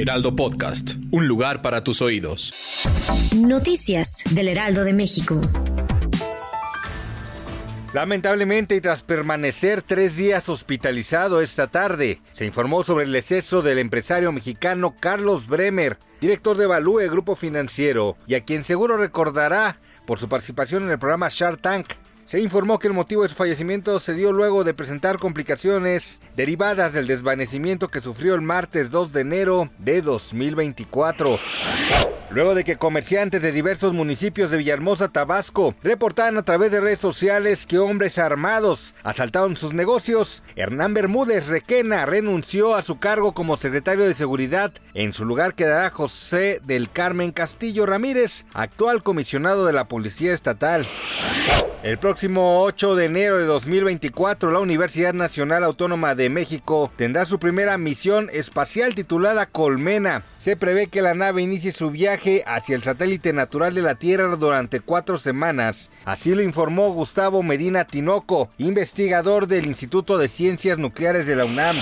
Heraldo Podcast, un lugar para tus oídos. Noticias del Heraldo de México. Lamentablemente, y tras permanecer tres días hospitalizado esta tarde, se informó sobre el exceso del empresario mexicano Carlos Bremer, director de Value Grupo Financiero, y a quien seguro recordará por su participación en el programa Shark Tank. Se informó que el motivo de su fallecimiento se dio luego de presentar complicaciones derivadas del desvanecimiento que sufrió el martes 2 de enero de 2024. Luego de que comerciantes de diversos municipios de Villahermosa, Tabasco, reportaran a través de redes sociales que hombres armados asaltaron sus negocios, Hernán Bermúdez Requena renunció a su cargo como secretario de Seguridad. En su lugar quedará José del Carmen Castillo Ramírez, actual comisionado de la Policía Estatal. El próximo 8 de enero de 2024, la Universidad Nacional Autónoma de México tendrá su primera misión espacial titulada Colmena. Se prevé que la nave inicie su viaje hacia el satélite natural de la Tierra durante cuatro semanas. Así lo informó Gustavo Medina Tinoco, investigador del Instituto de Ciencias Nucleares de la UNAM.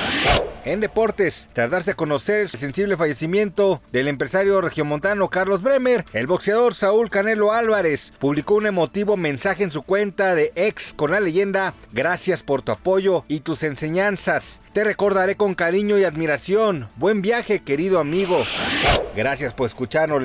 En deportes, tras darse a conocer el sensible fallecimiento del empresario regiomontano Carlos Bremer, el boxeador Saúl Canelo Álvarez publicó un emotivo mensaje en su cuenta de ex con la leyenda Gracias por tu apoyo y tus enseñanzas. Te recordaré con cariño y admiración. Buen viaje, querido amigo. Gracias por escucharnos,